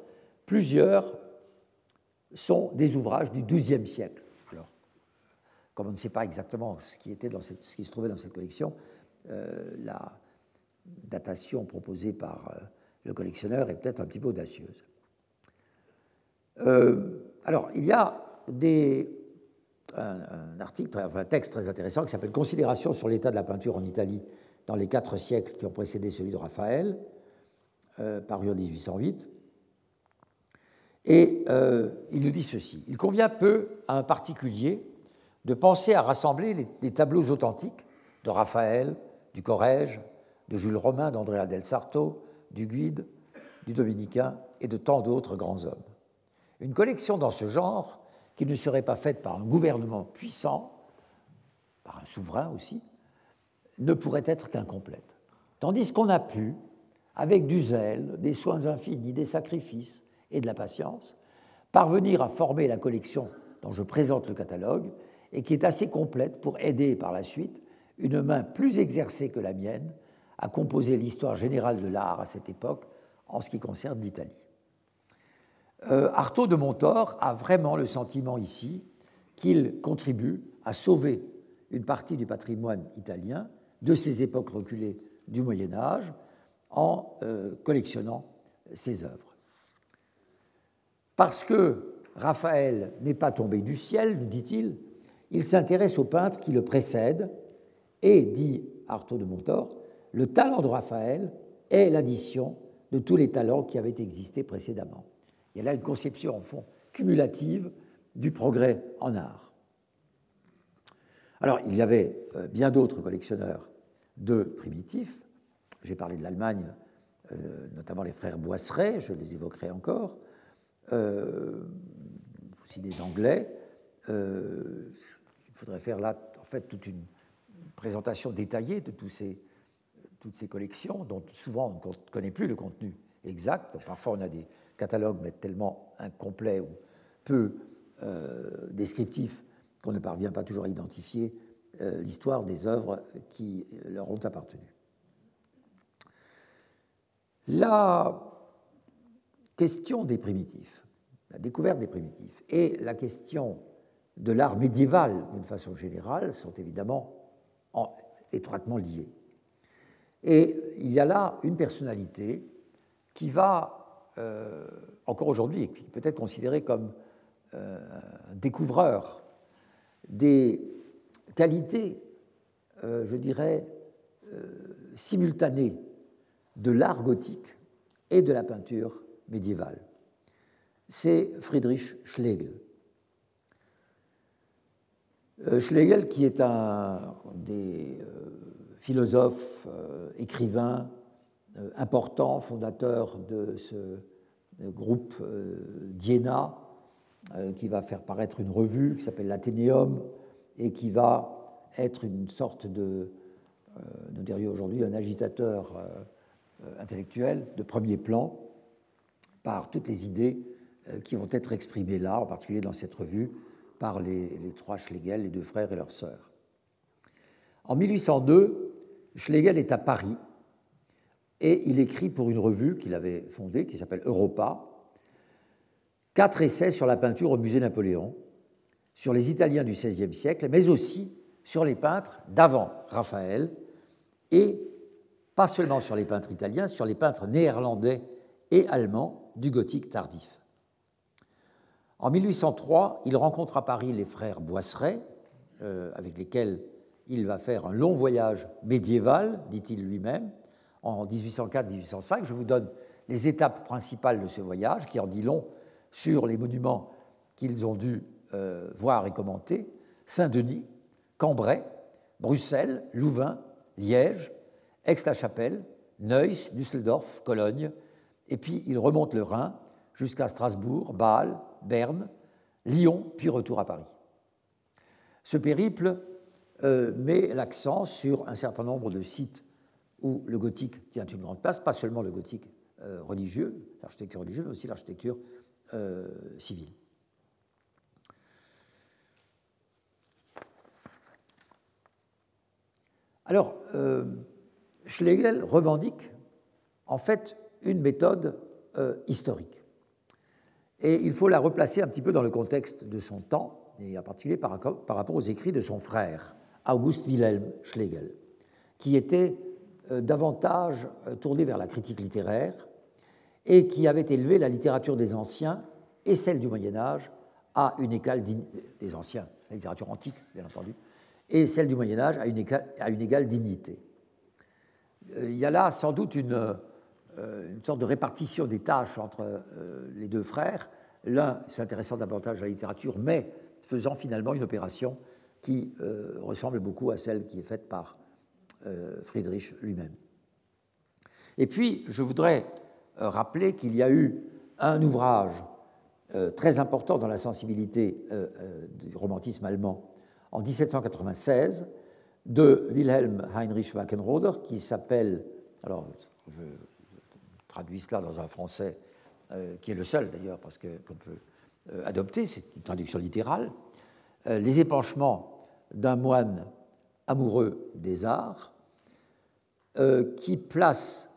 plusieurs sont des ouvrages du XIIe siècle. Comme on ne sait pas exactement ce qui, se trouvait dans cette collection, euh, la datation proposée par euh, le collectionneur est peut-être un petit peu audacieuse. Euh, alors, il y a un, article, un texte très intéressant qui s'appelle Considération sur l'état de la peinture en Italie dans les quatre siècles qui ont précédé celui de Raphaël, paru en 1808. Et il nous dit ceci Il convient peu à un particulier de penser à rassembler les, tableaux authentiques de Raphaël, du Corrège, de Jules Romain, d'Andrea del Sarto, du Guide, du Dominicain et de tant d'autres grands hommes. Une collection dans ce genre, qui ne serait pas faite par un gouvernement puissant, par un souverain aussi, ne pourrait être qu'incomplète. Tandis qu'on a pu, avec du zèle, des soins infinis, des sacrifices et de la patience, parvenir à former la collection dont je présente le catalogue et qui est assez complète pour aider par la suite une main plus exercée que la mienne à composer l'histoire générale de l'art à cette époque en ce qui concerne l'Italie. Euh, Artaud de Montor a vraiment le sentiment ici qu'il contribue à sauver une partie du patrimoine italien de ces époques reculées du Moyen Âge en euh, collectionnant ses œuvres. Parce que Raphaël n'est pas tombé du ciel, nous dit-il, il s'intéresse aux peintres qui le précèdent et, dit Artaud de Montor, le talent de Raphaël est l'addition de tous les talents qui avaient existé précédemment. Il y a là une conception, en fond, cumulative du progrès en art. Alors, il y avait euh, bien d'autres collectionneurs de primitifs. J'ai parlé de l'Allemagne, euh, notamment les frères Boisseret, je les évoquerai encore, euh, aussi des Anglais. Faudrait faire là, en fait, toute une présentation détaillée de tous ces, toutes ces collections, dont souvent on ne connaît plus le contenu exact. Parfois, on a des catalogues, mais tellement incomplets ou peu descriptifs qu'on ne parvient pas toujours à identifier euh, l'histoire des œuvres qui leur ont appartenu. La question des primitifs, la découverte des primitifs et la question de l'art médiéval d'une façon générale sont évidemment étroitement liées. Et il y a là une personnalité qui va, euh, encore aujourd'hui, peut-être considérée comme euh, découvreur des qualité, euh, je dirais, euh, simultanée de l'art gothique et de la peinture médiévale. C'est Friedrich Schlegel. Euh, Schlegel, qui est un des philosophes, écrivains importants, fondateur de ce groupe d'Iéna, qui va faire paraître une revue qui s'appelle l'Athénéum, et qui va être une sorte de, euh, nous dirions aujourd'hui, un agitateur euh, intellectuel de premier plan par toutes les idées euh, qui vont être exprimées là, en particulier dans cette revue, par les, trois Schlegel, les deux frères et leurs sœurs. En 1802, Schlegel est à Paris et il écrit pour une revue qu'il avait fondée, qui s'appelle Europa, quatre essais sur la peinture au musée Napoléon, sur les Italiens du XVIe siècle, mais aussi sur les peintres d'avant Raphaël, et pas seulement sur les peintres italiens, sur les peintres néerlandais et allemands du gothique tardif. En 1803, il rencontre à Paris les frères Boisseret, euh, avec lesquels il va faire un long voyage médiéval, dit-il lui-même, en 1804-1805. Je vous donne les étapes principales de ce voyage, qui en dit long sur les monuments qu'ils ont dû euh, voir et commenter. Saint-Denis, Cambrai, Bruxelles, Louvain, Liège, Aix-la-Chapelle, Neuss, Düsseldorf, Cologne, et puis il remonte le Rhin jusqu'à Strasbourg, Bâle, Berne, Lyon, puis retour à Paris. Ce périple euh, met l'accent sur un certain nombre de sites où le gothique tient une grande place, pas seulement le gothique euh, religieux, l'architecture religieuse, mais aussi l'architecture euh, civile. Alors, Schlegel revendique en fait une méthode historique. Et il faut la replacer un petit peu dans le contexte de son temps, et en particulier par, rapport aux écrits de son frère, August Wilhelm Schlegel, qui était euh, davantage euh, tourné vers la critique littéraire et qui avait élevé la littérature des anciens et celle du Moyen Âge à une égale des anciens, la littérature antique bien entendu, et celle du Moyen Âge à une égale, dignité. Euh, il y a là sans doute une, une sorte de répartition des tâches entre les deux frères. L'un s'intéressant davantage à la littérature, mais faisant finalement une opération qui euh, ressemble beaucoup à celle qui est faite par euh, Friedrich lui-même. Et puis, je voudrais euh, rappeler qu'il y a eu un ouvrage très important dans la sensibilité du romantisme allemand en 1796 de Wilhelm Heinrich Wackenroder qui s'appelle, alors traduis cela dans un français qui est le seul d'ailleurs parce que qu'on peut adopter, c'est une traduction littérale, euh, les épanchements d'un moine amoureux des arts, euh, qui place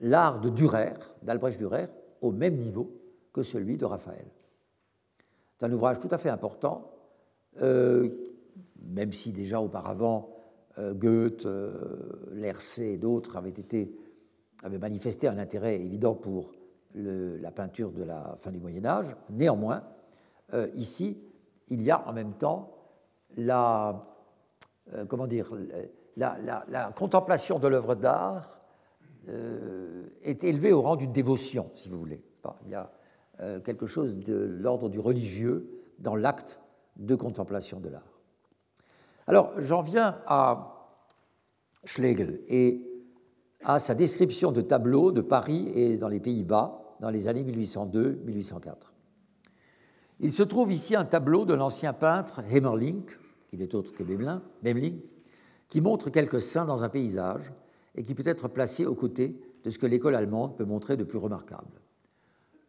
l'art de Dürer, d'Albrecht Dürer, au même niveau que celui de Raphaël. C'est un ouvrage tout à fait important, euh, même si déjà auparavant Goethe, Lercé et d'autres avaient, avaient manifesté un intérêt évident pour la peinture de la fin du Moyen Âge. Néanmoins, ici, il y a en même temps la, euh, comment dire, la, contemplation de l'œuvre d'art euh, est élevée au rang d'une dévotion, si vous voulez. Il y a euh, quelque chose de l'ordre du religieux dans l'acte de contemplation de l'art. Alors, j'en viens à Schlegel et à sa description de tableaux de Paris et dans les Pays-Bas dans les années 1802-1804. Il se trouve ici un tableau de l'ancien peintre Hemmerling, qui n'est autre que Memling, qui montre quelques saints dans un paysage et qui peut être placé aux côtés de ce que l'école allemande peut montrer de plus remarquable.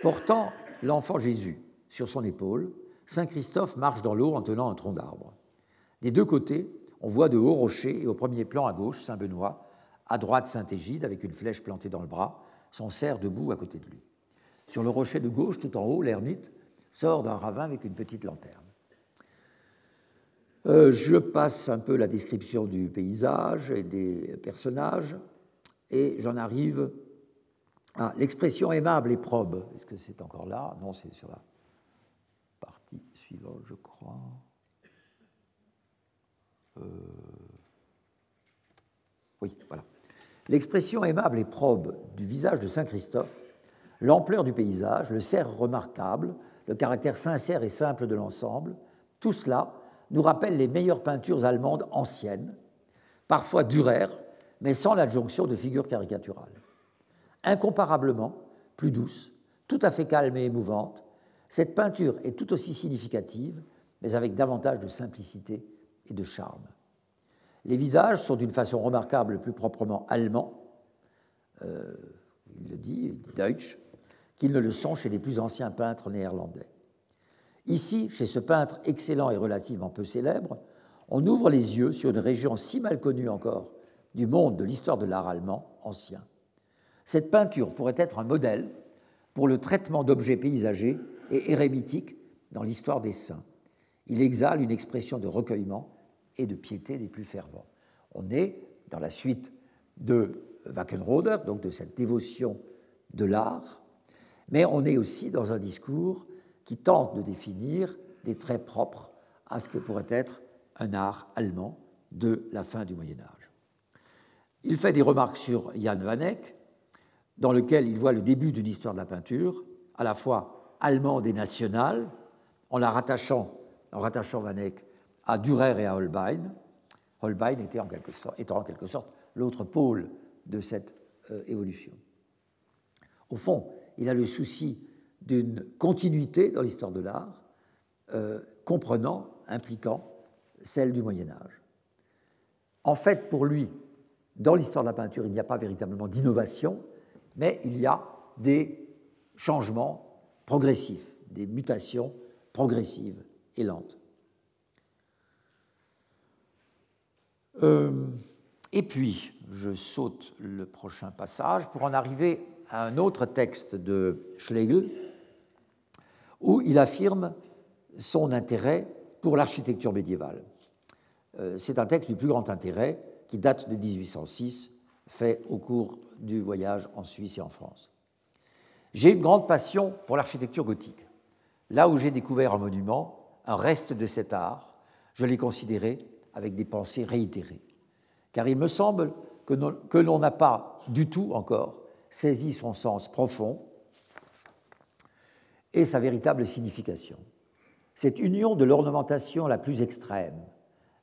Portant l'enfant Jésus sur son épaule, Saint Christophe marche dans l'eau en tenant un tronc d'arbre. Des deux côtés, on voit de hauts rochers et au premier plan à gauche, Saint Benoît, à droite Saint Égide avec une flèche plantée dans le bras, son cerf debout à côté de lui. Sur le rocher de gauche, tout en haut, l'ermite, sort d'un ravin avec une petite lanterne. Euh, je passe un peu la description du paysage et des personnages et j'en arrive à l'expression aimable et probe. Est-ce que c'est encore là? Non, c'est sur la partie suivante, je crois. Euh, oui, voilà. L'expression aimable et probe du visage de Saint Christophe, l'ampleur du paysage, le cerf remarquable, le caractère sincère et simple de l'ensemble, tout cela nous rappelle les meilleures peintures allemandes anciennes, parfois Dürer, mais sans l'adjonction de figures caricaturales. Incomparablement plus douce, tout à fait calme et émouvante, cette peinture est tout aussi significative, mais avec davantage de simplicité et de charme. Les visages sont d'une façon remarquable plus proprement allemands, euh, il le dit, Deutsch, qu'ils ne le sont chez les plus anciens peintres néerlandais. Ici, chez ce peintre excellent et relativement peu célèbre, on ouvre les yeux sur une région si mal connue encore du monde de l'histoire de l'art allemand ancien. Cette peinture pourrait être un modèle pour le traitement d'objets paysagers et érémitiques dans l'histoire des saints. il exhale une expression de recueillement et de piété des plus fervents. On est dans la suite de Wackenroder, donc de cette dévotion de l'art, mais on est aussi dans un discours qui tente de définir des traits propres à ce que pourrait être un art allemand de la fin du Moyen Âge. Il fait des remarques sur Jan van Eyck, dans lequel il voit le début d'une histoire de la peinture, à la fois allemande et nationale, en la rattachant, en rattachant Van Eyck à Dürer et à Holbein, Holbein était en quelque sorte, étant en quelque sorte l'autre pôle de cette euh, évolution. Au fond, il a le souci d'une continuité dans l'histoire de l'art, euh, comprenant, impliquant celle du Moyen Âge. En fait, pour lui, dans l'histoire de la peinture, il n'y a pas véritablement d'innovation, mais il y a des changements progressifs, des mutations progressives et lentes. Euh, et puis, je saute le prochain passage pour en arriver à un autre texte de Schlegel, où il affirme son intérêt pour l'architecture médiévale. Euh, c'est un texte du plus grand intérêt qui date de 1806, fait au cours du voyage en Suisse et en France. J'ai une grande passion pour l'architecture gothique. Là où j'ai découvert un monument, un reste de cet art, je l'ai considéré avec des pensées réitérées. Car il me semble que l'on n'a pas du tout encore saisi son sens profond et sa véritable signification. Cette union de l'ornementation la plus extrême,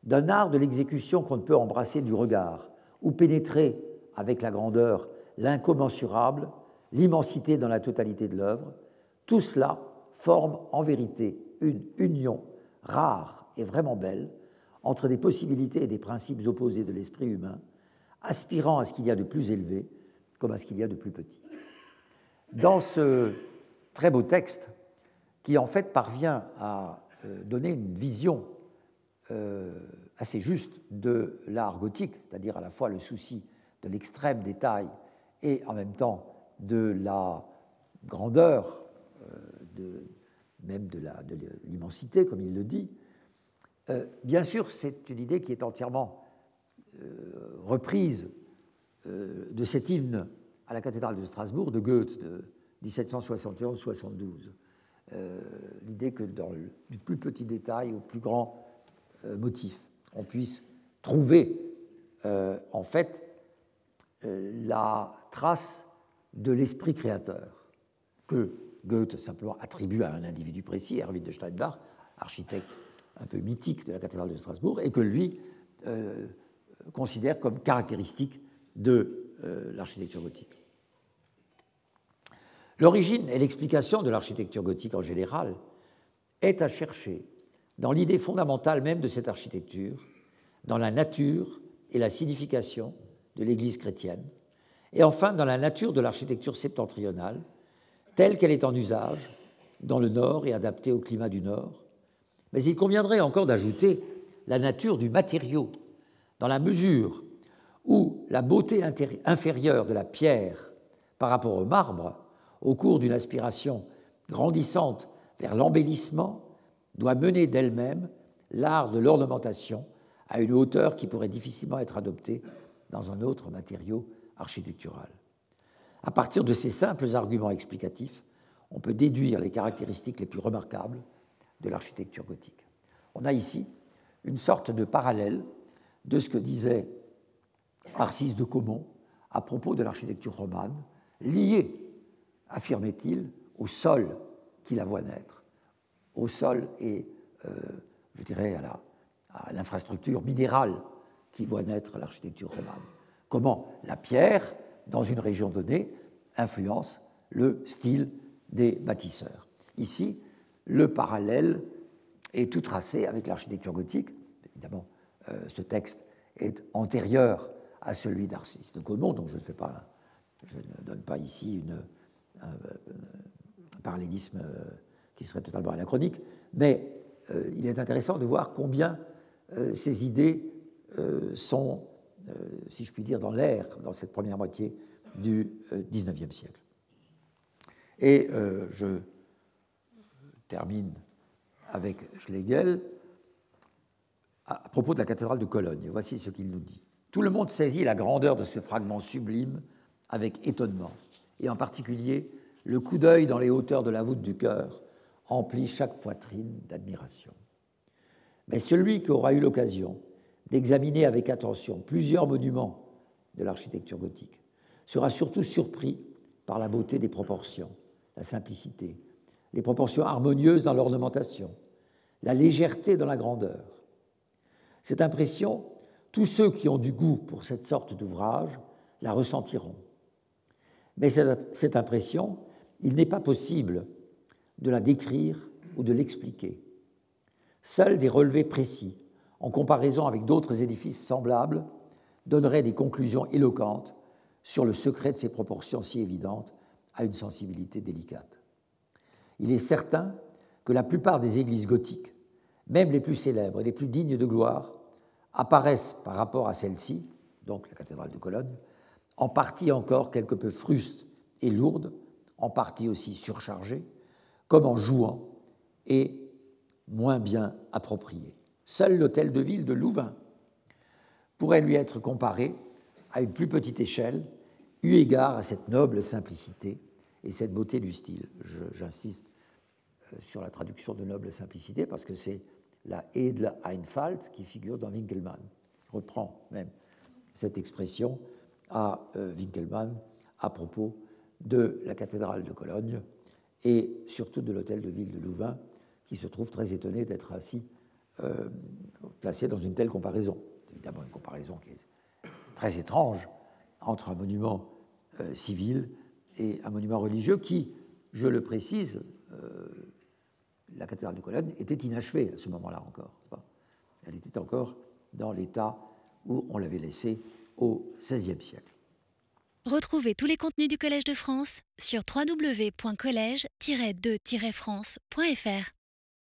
d'un art de l'exécution qu'on ne peut embrasser du regard, ou pénétrer avec la grandeur l'incommensurable, l'immensité dans la totalité de l'œuvre, tout cela forme en vérité une union rare et vraiment belle entre des possibilités et des principes opposés de l'esprit humain, aspirant à ce qu'il y a de plus élevé comme à ce qu'il y a de plus petit. Dans ce très beau texte, qui en fait parvient à euh, donner une vision euh, assez juste de l'art gothique, c'est-à-dire à la fois le souci de l'extrême détail et en même temps de la grandeur, euh, de, même de l'immensité, comme il le dit. Bien sûr, c'est une idée qui est entièrement reprise de cet hymne à la cathédrale de Strasbourg de Goethe de 1771-72. Euh, l'idée que dans le, plus petit détail au plus grand euh, motif, on puisse trouver euh, en fait la trace de l'esprit créateur que Goethe simplement attribue à un individu précis, Herwin de Steinbach, architecte un peu mythique de la cathédrale de Strasbourg, et que lui considère comme caractéristique de l'architecture gothique. L'origine et l'explication de l'architecture gothique en général est à chercher dans l'idée fondamentale même de cette architecture, dans la nature et la signification de l'Église chrétienne, et enfin dans la nature de l'architecture septentrionale, telle qu'elle est en usage dans le Nord et adaptée au climat du Nord. Mais il conviendrait encore d'ajouter la nature du matériau, dans la mesure où la beauté inférieure de la pierre par rapport au marbre au cours d'une aspiration grandissante vers l'embellissement, doit mener d'elle-même l'art de l'ornementation à une hauteur qui pourrait difficilement être adoptée dans un autre matériau architectural. À partir de ces simples arguments explicatifs, on peut déduire les caractéristiques les plus remarquables de l'architecture gothique. On a ici une sorte de parallèle de ce que disait Arcis de Caumont à propos de l'architecture romane, liée affirmait-il, au sol qui la voit naître, au sol et, euh, je dirais, à l'infrastructure minérale qui voit naître l'architecture romane. Comment la pierre, dans une région donnée, influence le style des bâtisseurs. Ici, le parallèle est tout tracé avec l'architecture gothique. Évidemment, euh, ce texte est antérieur à celui d'Arcis de Gaumont, donc je ne, fais pas, je ne donne pas ici une, un, parallélisme euh, qui serait totalement anachronique, mais euh, il est intéressant de voir combien ces idées sont, si je puis dire, dans l'air dans cette première moitié du XIXe siècle. Et je termine avec Schlegel à propos de la cathédrale de Cologne. Voici ce qu'il nous dit. Tout le monde saisit la grandeur de ce fragment sublime avec étonnement, et en particulier le coup d'œil dans les hauteurs de la voûte du cœur emplit chaque poitrine d'admiration. Mais celui qui aura eu l'occasion d'examiner avec attention plusieurs monuments de l'architecture gothique sera surtout surpris par la beauté des proportions, la simplicité, les proportions harmonieuses dans l'ornementation, la légèreté dans la grandeur. Cette impression, tous ceux qui ont du goût pour cette sorte d'ouvrage la ressentiront. Mais cette impression, il n'est pas possible de la décrire ou de l'expliquer. Seuls des relevés précis, en comparaison avec d'autres édifices semblables, donneraient des conclusions éloquentes sur le secret de ces proportions si évidentes à une sensibilité délicate. Il est certain que la plupart des églises gothiques, même les plus célèbres et les plus dignes de gloire, apparaissent par rapport à celle-ci, donc la cathédrale de Cologne, en partie encore quelque peu frustes et lourdes, en partie aussi surchargées, comme en jouant et moins bien appropriées. Seul l'hôtel de ville de Louvain pourrait lui être comparé à une plus petite échelle, eu égard à cette noble simplicité et cette beauté du style. J'insiste euh, sur la traduction de noble simplicité parce que c'est la edle Einfalt qui figure dans Winkelmann. Il reprend même cette expression à euh, Winkelmann à propos de la cathédrale de Cologne et surtout de l'hôtel de ville de Louvain, qui se trouve très étonné d'être ainsi euh, placé dans une telle comparaison. Évidemment, une comparaison qui est très étrange entre un monument civil et un monument religieux qui, je le précise, euh, la cathédrale de Cologne était inachevée à ce moment-là encore. Elle était encore dans l'état où on l'avait laissée au XVIe siècle. Retrouvez tous les contenus du Collège de France sur www.colège-2-france.fr.